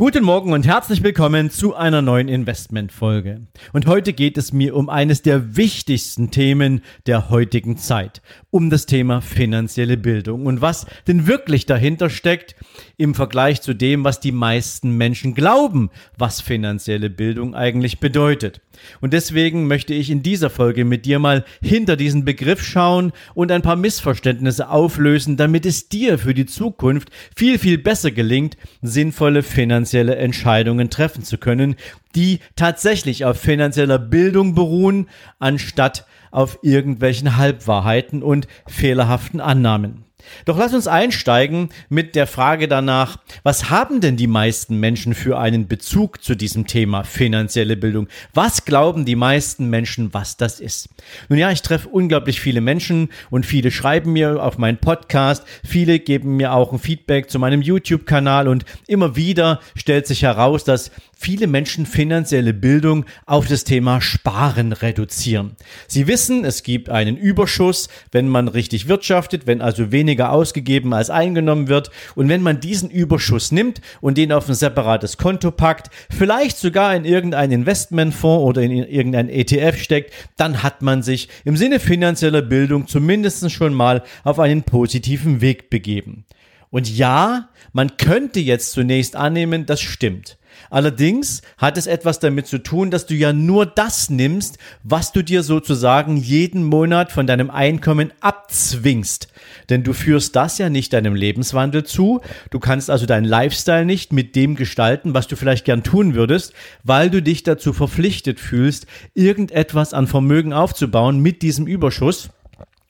Guten Morgen und herzlich willkommen zu einer neuen Investmentfolge. Und heute geht es mir um eines der wichtigsten Themen der heutigen Zeit, um das Thema finanzielle Bildung und was denn wirklich dahinter steckt im Vergleich zu dem, was die meisten Menschen glauben, was finanzielle Bildung eigentlich bedeutet. Und deswegen möchte ich in dieser Folge mit dir mal hinter diesen Begriff schauen und ein paar Missverständnisse auflösen, damit es dir für die Zukunft viel, viel besser gelingt, sinnvolle finanzielle Entscheidungen treffen zu können, die tatsächlich auf finanzieller Bildung beruhen, anstatt auf irgendwelchen Halbwahrheiten und fehlerhaften Annahmen. Doch lass uns einsteigen mit der Frage danach, was haben denn die meisten Menschen für einen Bezug zu diesem Thema finanzielle Bildung? Was glauben die meisten Menschen, was das ist? Nun ja, ich treffe unglaublich viele Menschen und viele schreiben mir auf meinen Podcast, viele geben mir auch ein Feedback zu meinem YouTube-Kanal und immer wieder stellt sich heraus, dass viele Menschen finanzielle Bildung auf das Thema Sparen reduzieren. Sie wissen, es gibt einen Überschuss, wenn man richtig wirtschaftet, wenn also weniger ausgegeben als eingenommen wird. Und wenn man diesen Überschuss nimmt und den auf ein separates Konto packt, vielleicht sogar in irgendein Investmentfonds oder in irgendein ETF steckt, dann hat man sich im Sinne finanzieller Bildung zumindest schon mal auf einen positiven Weg begeben. Und ja, man könnte jetzt zunächst annehmen, das stimmt. Allerdings hat es etwas damit zu tun, dass du ja nur das nimmst, was du dir sozusagen jeden Monat von deinem Einkommen abzwingst. Denn du führst das ja nicht deinem Lebenswandel zu. Du kannst also deinen Lifestyle nicht mit dem gestalten, was du vielleicht gern tun würdest, weil du dich dazu verpflichtet fühlst, irgendetwas an Vermögen aufzubauen mit diesem Überschuss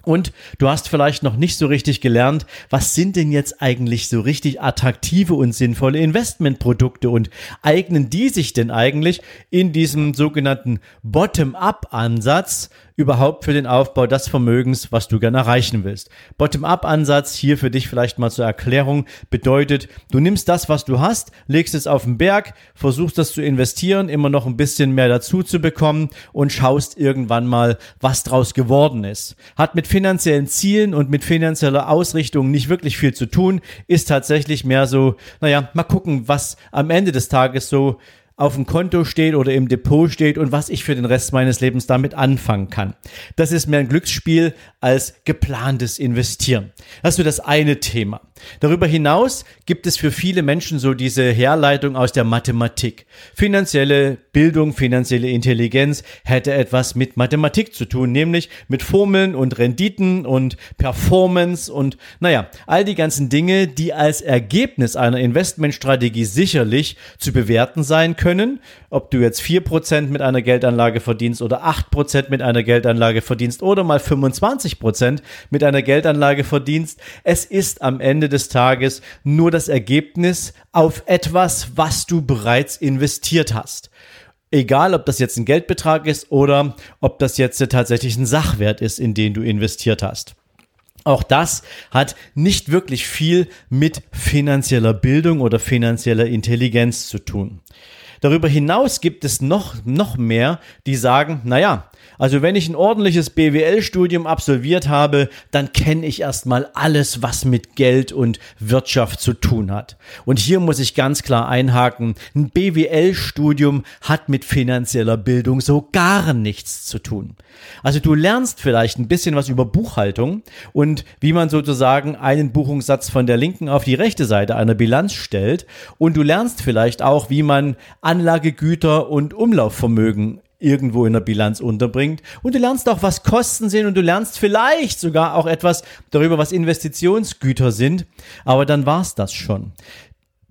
und du hast vielleicht noch nicht so richtig gelernt, was sind denn jetzt eigentlich so richtig attraktive und sinnvolle Investmentprodukte und eignen die sich denn eigentlich in diesem sogenannten Bottom-up-Ansatz überhaupt für den Aufbau des Vermögens, was du gerne erreichen willst. Bottom-up-Ansatz hier für dich vielleicht mal zur Erklärung bedeutet, du nimmst das, was du hast, legst es auf den Berg, versuchst das zu investieren, immer noch ein bisschen mehr dazu zu bekommen und schaust irgendwann mal, was draus geworden ist. Hat mit finanziellen Zielen und mit finanzieller Ausrichtung nicht wirklich viel zu tun, ist tatsächlich mehr so, naja, mal gucken, was am Ende des Tages so auf dem Konto steht oder im Depot steht und was ich für den Rest meines Lebens damit anfangen kann. Das ist mehr ein Glücksspiel als geplantes Investieren. Das ist so das eine Thema. Darüber hinaus gibt es für viele Menschen so diese Herleitung aus der Mathematik. Finanzielle Bildung, finanzielle Intelligenz hätte etwas mit Mathematik zu tun, nämlich mit Formeln und Renditen und Performance und naja, all die ganzen Dinge, die als Ergebnis einer Investmentstrategie sicherlich zu bewerten sein können können, ob du jetzt 4% mit einer Geldanlage verdienst oder 8% mit einer Geldanlage verdienst oder mal 25% mit einer Geldanlage verdienst. Es ist am Ende des Tages nur das Ergebnis auf etwas, was du bereits investiert hast. Egal, ob das jetzt ein Geldbetrag ist oder ob das jetzt tatsächlich ein Sachwert ist, in den du investiert hast. Auch das hat nicht wirklich viel mit finanzieller Bildung oder finanzieller Intelligenz zu tun. Darüber hinaus gibt es noch, noch mehr, die sagen, naja, also wenn ich ein ordentliches BWL-Studium absolviert habe, dann kenne ich erstmal alles, was mit Geld und Wirtschaft zu tun hat. Und hier muss ich ganz klar einhaken, ein BWL-Studium hat mit finanzieller Bildung so gar nichts zu tun. Also du lernst vielleicht ein bisschen was über Buchhaltung und wie man sozusagen einen Buchungssatz von der linken auf die rechte Seite einer Bilanz stellt und du lernst vielleicht auch, wie man Anlagegüter und Umlaufvermögen irgendwo in der Bilanz unterbringt. Und du lernst auch, was Kosten sind und du lernst vielleicht sogar auch etwas darüber, was Investitionsgüter sind. Aber dann war's das schon.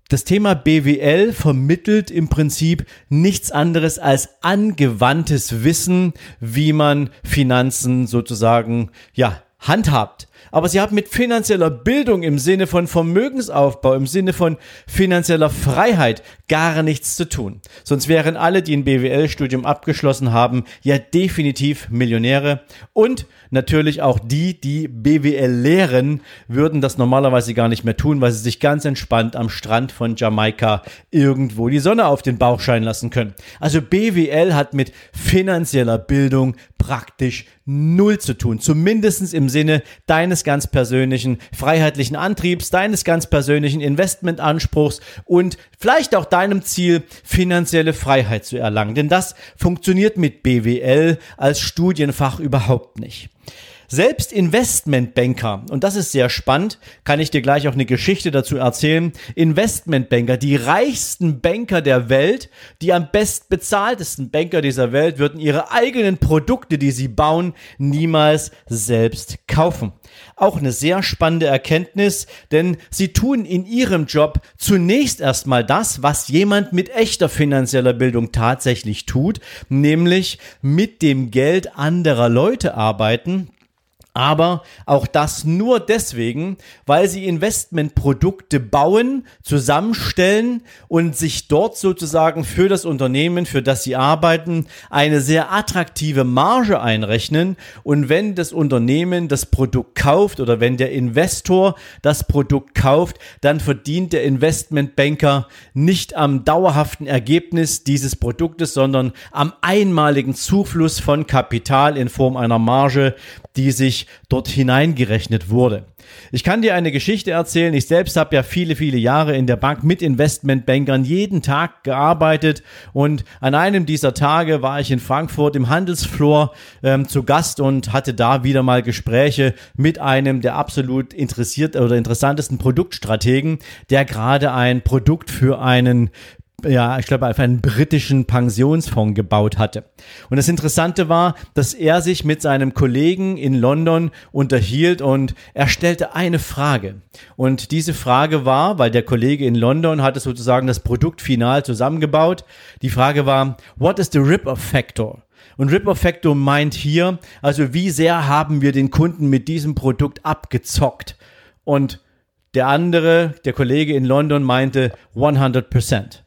Das Thema BWL vermittelt im Prinzip nichts anderes als angewandtes Wissen, wie man Finanzen sozusagen, ja, handhabt. Aber sie haben mit finanzieller Bildung im Sinne von Vermögensaufbau, im Sinne von finanzieller Freiheit gar nichts zu tun. Sonst wären alle, die ein BWL-Studium abgeschlossen haben, ja definitiv Millionäre. Und natürlich auch die, die BWL lehren, würden das normalerweise gar nicht mehr tun, weil sie sich ganz entspannt am Strand von Jamaika irgendwo die Sonne auf den Bauch scheinen lassen können. Also BWL hat mit finanzieller Bildung praktisch null zu tun. Zumindestens im Sinne deines ganz persönlichen freiheitlichen Antriebs, deines ganz persönlichen Investmentanspruchs und vielleicht auch deinem Ziel, finanzielle Freiheit zu erlangen. Denn das funktioniert mit BWL als Studienfach überhaupt nicht. Selbst Investmentbanker, und das ist sehr spannend, kann ich dir gleich auch eine Geschichte dazu erzählen. Investmentbanker, die reichsten Banker der Welt, die am bestbezahltesten Banker dieser Welt, würden ihre eigenen Produkte, die sie bauen, niemals selbst kaufen. Auch eine sehr spannende Erkenntnis, denn sie tun in ihrem Job zunächst erstmal das, was jemand mit echter finanzieller Bildung tatsächlich tut, nämlich mit dem Geld anderer Leute arbeiten aber auch das nur deswegen, weil sie Investmentprodukte bauen, zusammenstellen und sich dort sozusagen für das Unternehmen, für das sie arbeiten, eine sehr attraktive Marge einrechnen. Und wenn das Unternehmen das Produkt kauft oder wenn der Investor das Produkt kauft, dann verdient der Investmentbanker nicht am dauerhaften Ergebnis dieses Produktes, sondern am einmaligen Zufluss von Kapital in Form einer Marge, die sich dort hineingerechnet wurde. Ich kann dir eine Geschichte erzählen. Ich selbst habe ja viele, viele Jahre in der Bank mit Investmentbankern jeden Tag gearbeitet und an einem dieser Tage war ich in Frankfurt im Handelsflor ähm, zu Gast und hatte da wieder mal Gespräche mit einem der absolut interessiert oder interessantesten Produktstrategen, der gerade ein Produkt für einen ja, ich glaube, auf einen britischen Pensionsfonds gebaut hatte. Und das Interessante war, dass er sich mit seinem Kollegen in London unterhielt und er stellte eine Frage. Und diese Frage war, weil der Kollege in London hatte sozusagen das Produkt final zusammengebaut, die Frage war, what is the rip-off factor? Und Rip-Off Factor meint hier, also wie sehr haben wir den Kunden mit diesem Produkt abgezockt? Und der andere, der Kollege in London meinte 100 Prozent.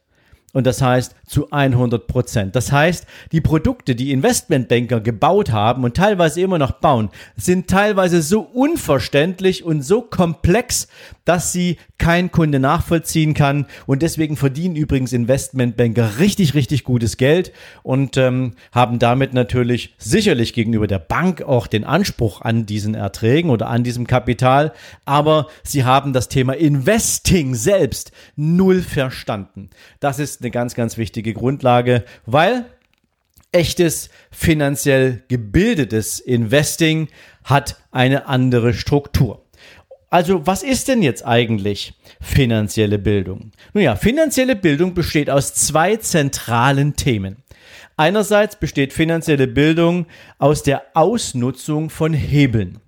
Und das heißt zu 100 Prozent. Das heißt, die Produkte, die Investmentbanker gebaut haben und teilweise immer noch bauen, sind teilweise so unverständlich und so komplex, dass sie kein Kunde nachvollziehen kann. Und deswegen verdienen übrigens Investmentbanker richtig, richtig gutes Geld und ähm, haben damit natürlich sicherlich gegenüber der Bank auch den Anspruch an diesen Erträgen oder an diesem Kapital. Aber sie haben das Thema Investing selbst null verstanden. Das ist eine ganz, ganz wichtige Grundlage, weil echtes finanziell gebildetes Investing hat eine andere Struktur. Also was ist denn jetzt eigentlich finanzielle Bildung? Nun ja, finanzielle Bildung besteht aus zwei zentralen Themen. Einerseits besteht finanzielle Bildung aus der Ausnutzung von Hebeln.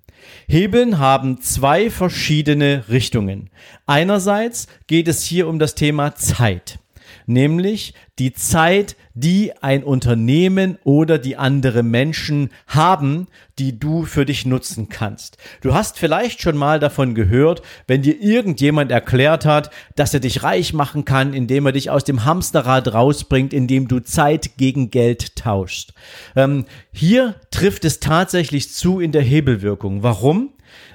Hebeln haben zwei verschiedene Richtungen. Einerseits geht es hier um das Thema Zeit nämlich die Zeit, die ein Unternehmen oder die andere Menschen haben, die du für dich nutzen kannst. Du hast vielleicht schon mal davon gehört, wenn dir irgendjemand erklärt hat, dass er dich reich machen kann, indem er dich aus dem Hamsterrad rausbringt, indem du Zeit gegen Geld tauschst. Ähm, hier trifft es tatsächlich zu in der Hebelwirkung. Warum?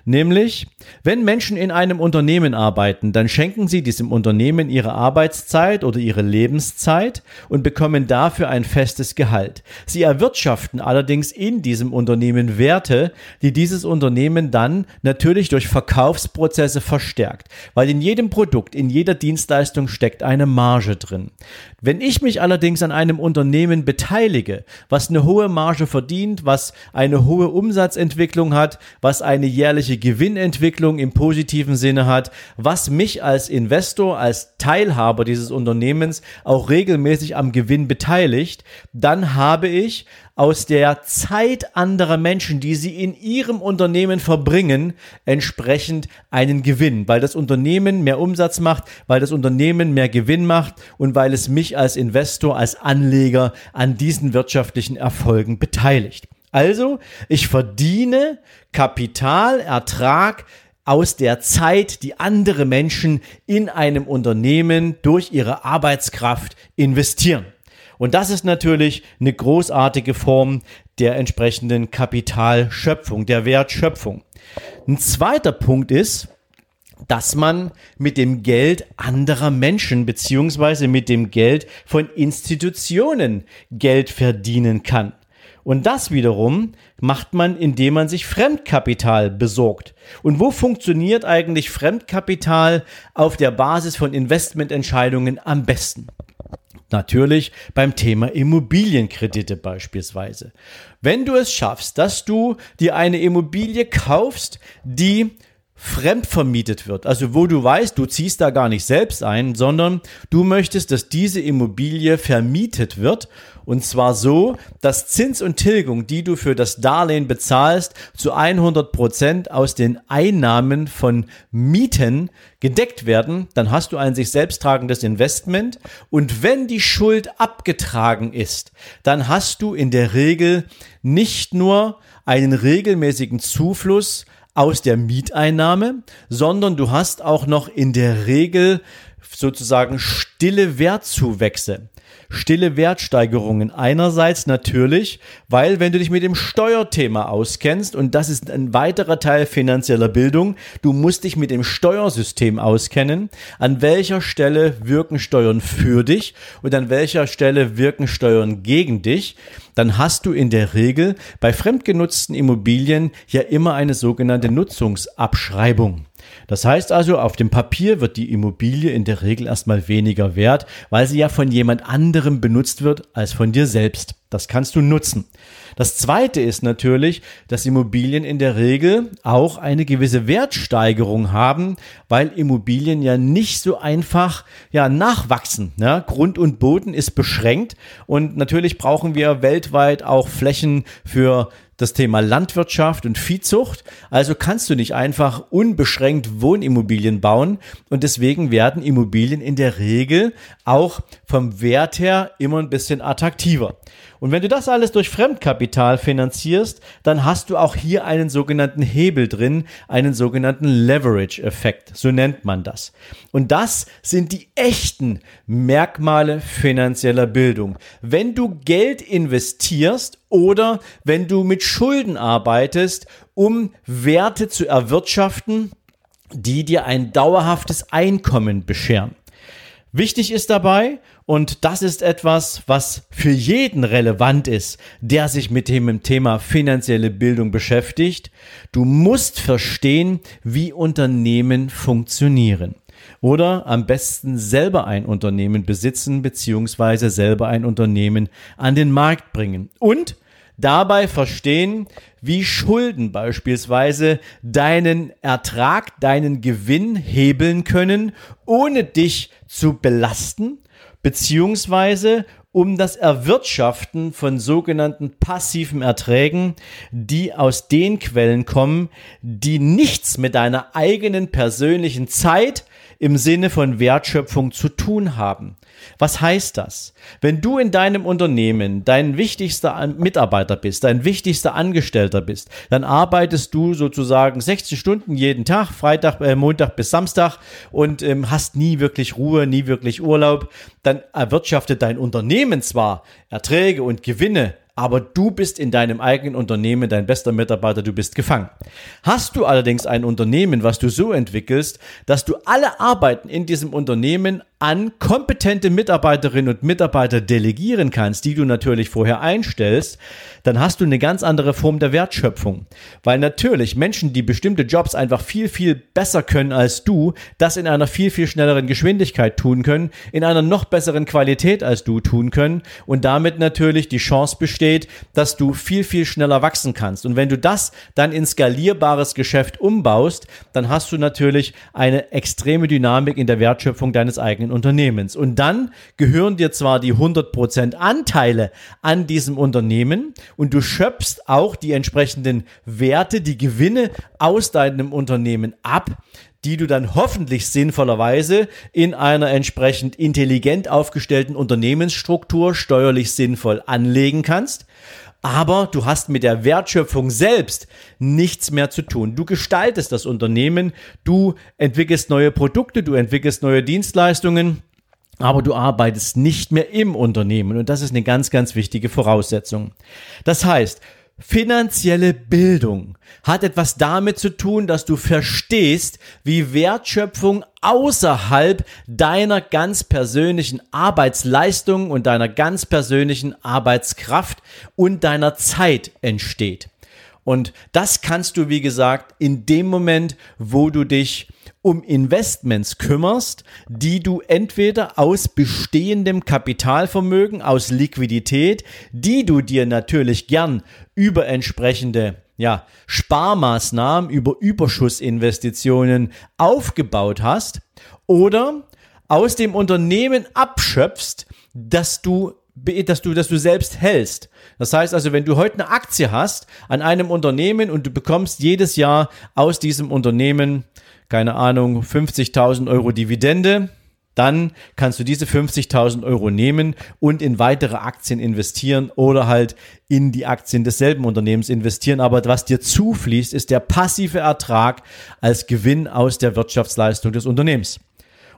Nämlich, wenn Menschen in einem Unternehmen arbeiten, dann schenken sie diesem Unternehmen ihre Arbeitszeit oder ihre Lebenszeit und bekommen dafür ein festes Gehalt. Sie erwirtschaften allerdings in diesem Unternehmen Werte, die dieses Unternehmen dann natürlich durch Verkaufsprozesse verstärkt, weil in jedem Produkt, in jeder Dienstleistung steckt eine Marge drin. Wenn ich mich allerdings an einem Unternehmen beteilige, was eine hohe Marge verdient, was eine hohe Umsatzentwicklung hat, was eine jährliche Gewinnentwicklung im positiven Sinne hat, was mich als Investor, als Teilhaber dieses Unternehmens auch regelmäßig am Gewinn beteiligt, dann habe ich aus der Zeit anderer Menschen, die sie in ihrem Unternehmen verbringen, entsprechend einen Gewinn, weil das Unternehmen mehr Umsatz macht, weil das Unternehmen mehr Gewinn macht und weil es mich als Investor, als Anleger an diesen wirtschaftlichen Erfolgen beteiligt. Also, ich verdiene Kapitalertrag aus der Zeit, die andere Menschen in einem Unternehmen durch ihre Arbeitskraft investieren. Und das ist natürlich eine großartige Form der entsprechenden Kapitalschöpfung, der Wertschöpfung. Ein zweiter Punkt ist, dass man mit dem Geld anderer Menschen beziehungsweise mit dem Geld von Institutionen Geld verdienen kann. Und das wiederum macht man, indem man sich Fremdkapital besorgt. Und wo funktioniert eigentlich Fremdkapital auf der Basis von Investmententscheidungen am besten? Natürlich beim Thema Immobilienkredite beispielsweise. Wenn du es schaffst, dass du dir eine Immobilie kaufst, die fremdvermietet wird. Also wo du weißt, du ziehst da gar nicht selbst ein, sondern du möchtest, dass diese Immobilie vermietet wird. Und zwar so, dass Zins und Tilgung, die du für das Darlehen bezahlst, zu 100 Prozent aus den Einnahmen von Mieten gedeckt werden. Dann hast du ein sich selbst tragendes Investment. Und wenn die Schuld abgetragen ist, dann hast du in der Regel nicht nur einen regelmäßigen Zufluss aus der Mieteinnahme, sondern du hast auch noch in der Regel sozusagen stille Wertzuwächse stille Wertsteigerungen. Einerseits natürlich, weil wenn du dich mit dem Steuerthema auskennst, und das ist ein weiterer Teil finanzieller Bildung, du musst dich mit dem Steuersystem auskennen. An welcher Stelle wirken Steuern für dich und an welcher Stelle wirken Steuern gegen dich? Dann hast du in der Regel bei fremdgenutzten Immobilien ja immer eine sogenannte Nutzungsabschreibung. Das heißt also, auf dem Papier wird die Immobilie in der Regel erstmal weniger wert, weil sie ja von jemand anderem benutzt wird als von dir selbst. Das kannst du nutzen. Das zweite ist natürlich, dass Immobilien in der Regel auch eine gewisse Wertsteigerung haben, weil Immobilien ja nicht so einfach ja, nachwachsen. Ja? Grund und Boden ist beschränkt und natürlich brauchen wir weltweit auch Flächen für das Thema Landwirtschaft und Viehzucht. Also kannst du nicht einfach unbeschränkt Wohnimmobilien bauen und deswegen werden Immobilien in der Regel auch vom Wert her immer ein bisschen attraktiver. Und wenn du das alles durch Fremdkapital finanzierst, dann hast du auch hier einen sogenannten Hebel drin, einen sogenannten Leverage-Effekt, so nennt man das. Und das sind die echten Merkmale finanzieller Bildung. Wenn du Geld investierst oder wenn du mit Schulden arbeitest, um Werte zu erwirtschaften, die dir ein dauerhaftes Einkommen bescheren. Wichtig ist dabei, und das ist etwas, was für jeden relevant ist, der sich mit dem Thema finanzielle Bildung beschäftigt. Du musst verstehen, wie Unternehmen funktionieren. Oder am besten selber ein Unternehmen besitzen beziehungsweise selber ein Unternehmen an den Markt bringen. Und dabei verstehen, wie Schulden beispielsweise deinen Ertrag, deinen Gewinn hebeln können, ohne dich zu belasten beziehungsweise um das Erwirtschaften von sogenannten passiven Erträgen, die aus den Quellen kommen, die nichts mit deiner eigenen persönlichen Zeit im Sinne von Wertschöpfung zu tun haben. Was heißt das? Wenn du in deinem Unternehmen dein wichtigster Mitarbeiter bist, dein wichtigster Angestellter bist, dann arbeitest du sozusagen 60 Stunden jeden Tag, Freitag, äh, Montag bis Samstag und ähm, hast nie wirklich Ruhe, nie wirklich Urlaub. Dann erwirtschaftet dein Unternehmen zwar Erträge und Gewinne, aber du bist in deinem eigenen Unternehmen dein bester Mitarbeiter, du bist gefangen. Hast du allerdings ein Unternehmen, was du so entwickelst, dass du alle Arbeiten in diesem Unternehmen an kompetente Mitarbeiterinnen und Mitarbeiter delegieren kannst, die du natürlich vorher einstellst, dann hast du eine ganz andere Form der Wertschöpfung. Weil natürlich Menschen, die bestimmte Jobs einfach viel, viel besser können als du, das in einer viel, viel schnelleren Geschwindigkeit tun können, in einer noch besseren Qualität als du tun können und damit natürlich die Chance besteht, dass du viel, viel schneller wachsen kannst. Und wenn du das dann in skalierbares Geschäft umbaust, dann hast du natürlich eine extreme Dynamik in der Wertschöpfung deines eigenen eigenen Unternehmens. Und dann gehören dir zwar die 100% Anteile an diesem Unternehmen und du schöpfst auch die entsprechenden Werte, die Gewinne aus deinem Unternehmen ab, die du dann hoffentlich sinnvollerweise in einer entsprechend intelligent aufgestellten Unternehmensstruktur steuerlich sinnvoll anlegen kannst. aber du hast mit der Wertschöpfung selbst nichts mehr zu tun. Du gestaltest das Unternehmen, du entwickelst neue Produkte, du entwickelst neue Dienstleistungen, aber du arbeitest nicht mehr im Unternehmen und das ist eine ganz, ganz wichtige Voraussetzung. Das heißt, Finanzielle Bildung hat etwas damit zu tun, dass du verstehst, wie Wertschöpfung außerhalb deiner ganz persönlichen Arbeitsleistung und deiner ganz persönlichen Arbeitskraft und deiner Zeit entsteht. Und das kannst du, wie gesagt, in dem Moment, wo du dich um Investments kümmerst, die du entweder aus bestehendem Kapitalvermögen, aus Liquidität, die du dir natürlich gern über entsprechende ja, Sparmaßnahmen, über Überschussinvestitionen aufgebaut hast oder aus dem Unternehmen abschöpfst, dass du dass du, dass du selbst hältst. Das heißt also, wenn du heute eine Aktie hast an einem Unternehmen und du bekommst jedes Jahr aus diesem Unternehmen keine Ahnung, 50.000 Euro Dividende, dann kannst du diese 50.000 Euro nehmen und in weitere Aktien investieren oder halt in die Aktien desselben Unternehmens investieren. Aber was dir zufließt, ist der passive Ertrag als Gewinn aus der Wirtschaftsleistung des Unternehmens.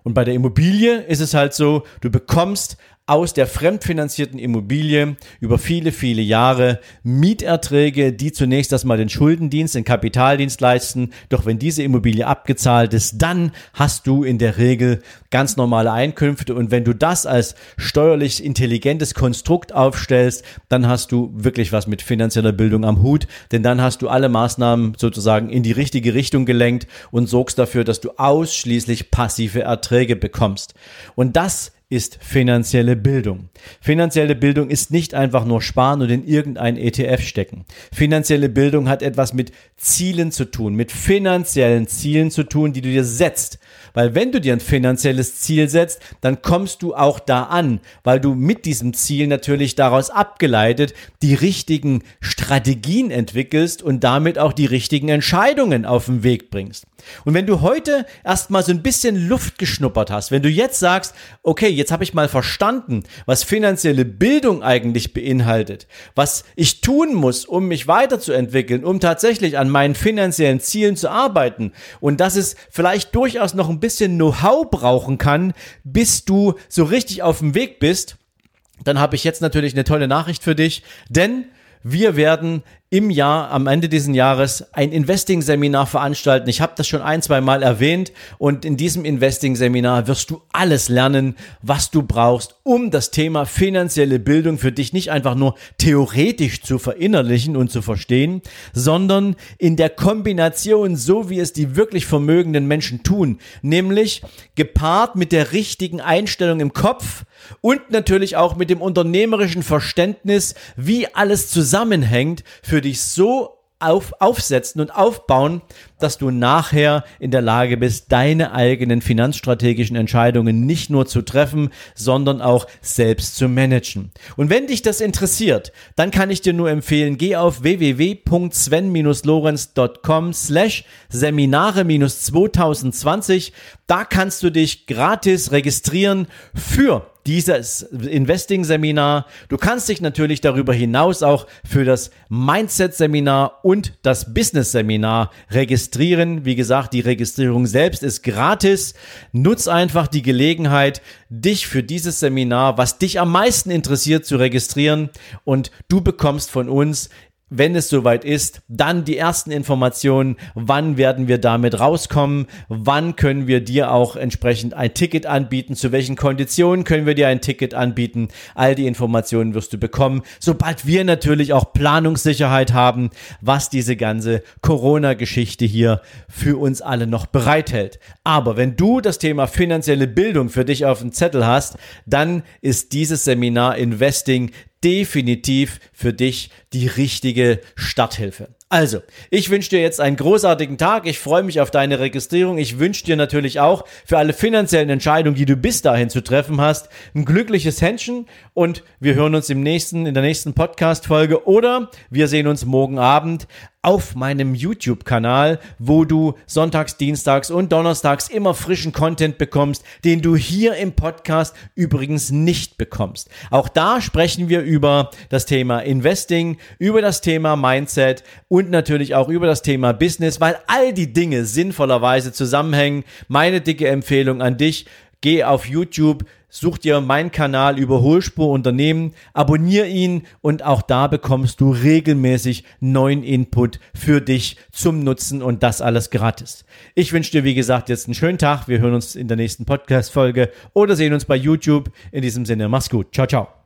Und bei der Immobilie ist es halt so, du bekommst aus der fremdfinanzierten Immobilie über viele, viele Jahre Mieterträge, die zunächst erstmal den Schuldendienst, den Kapitaldienst leisten. Doch wenn diese Immobilie abgezahlt ist, dann hast du in der Regel ganz normale Einkünfte. Und wenn du das als steuerlich intelligentes Konstrukt aufstellst, dann hast du wirklich was mit finanzieller Bildung am Hut. Denn dann hast du alle Maßnahmen sozusagen in die richtige Richtung gelenkt und sorgst dafür, dass du ausschließlich passive Erträge bekommst. Und das ist finanzielle Bildung. Finanzielle Bildung ist nicht einfach nur sparen und in irgendein ETF stecken. Finanzielle Bildung hat etwas mit Zielen zu tun, mit finanziellen Zielen zu tun, die du dir setzt. Weil wenn du dir ein finanzielles Ziel setzt, dann kommst du auch da an, weil du mit diesem Ziel natürlich daraus abgeleitet die richtigen Strategien entwickelst und damit auch die richtigen Entscheidungen auf den Weg bringst. Und wenn du heute erstmal so ein bisschen Luft geschnuppert hast, wenn du jetzt sagst, okay, jetzt habe ich mal verstanden, was finanzielle Bildung eigentlich beinhaltet, was ich tun muss, um mich weiterzuentwickeln, um tatsächlich an meinen finanziellen Zielen zu arbeiten. Und dass es vielleicht durchaus noch ein bisschen Know-how brauchen kann, bis du so richtig auf dem Weg bist, dann habe ich jetzt natürlich eine tolle Nachricht für dich, denn wir werden im Jahr, am Ende dieses Jahres, ein Investing-Seminar veranstalten. Ich habe das schon ein, zwei Mal erwähnt und in diesem Investing-Seminar wirst du alles lernen, was du brauchst, um das Thema finanzielle Bildung für dich nicht einfach nur theoretisch zu verinnerlichen und zu verstehen, sondern in der Kombination, so wie es die wirklich vermögenden Menschen tun, nämlich gepaart mit der richtigen Einstellung im Kopf und natürlich auch mit dem unternehmerischen Verständnis, wie alles zusammenhängt, für für dich so auf, aufsetzen und aufbauen, dass du nachher in der Lage bist, deine eigenen finanzstrategischen Entscheidungen nicht nur zu treffen, sondern auch selbst zu managen. Und wenn dich das interessiert, dann kann ich dir nur empfehlen, geh auf www.sven-lorenz.com slash Seminare-2020. Da kannst du dich gratis registrieren für dieses Investing-Seminar. Du kannst dich natürlich darüber hinaus auch für das Mindset-Seminar und das Business-Seminar registrieren. Wie gesagt, die Registrierung selbst ist gratis. Nutz einfach die Gelegenheit, dich für dieses Seminar, was dich am meisten interessiert, zu registrieren und du bekommst von uns wenn es soweit ist, dann die ersten Informationen, wann werden wir damit rauskommen, wann können wir dir auch entsprechend ein Ticket anbieten, zu welchen Konditionen können wir dir ein Ticket anbieten. All die Informationen wirst du bekommen, sobald wir natürlich auch Planungssicherheit haben, was diese ganze Corona-Geschichte hier für uns alle noch bereithält. Aber wenn du das Thema finanzielle Bildung für dich auf dem Zettel hast, dann ist dieses Seminar Investing definitiv für dich die richtige Starthilfe. Also, ich wünsche dir jetzt einen großartigen Tag. Ich freue mich auf deine Registrierung. Ich wünsche dir natürlich auch für alle finanziellen Entscheidungen, die du bis dahin zu treffen hast, ein glückliches Händchen und wir hören uns im nächsten, in der nächsten Podcast-Folge oder wir sehen uns morgen Abend auf meinem YouTube-Kanal, wo du sonntags, dienstags und donnerstags immer frischen Content bekommst, den du hier im Podcast übrigens nicht bekommst. Auch da sprechen wir über das Thema Investing, über das Thema Mindset und natürlich auch über das Thema Business, weil all die Dinge sinnvollerweise zusammenhängen. Meine dicke Empfehlung an dich, geh auf YouTube, such dir meinen Kanal Überholspur Unternehmen, abonnier ihn und auch da bekommst du regelmäßig neuen Input für dich zum Nutzen und das alles gratis. Ich wünsche dir, wie gesagt, jetzt einen schönen Tag. Wir hören uns in der nächsten Podcast-Folge oder sehen uns bei YouTube. In diesem Sinne, mach's gut. Ciao, ciao.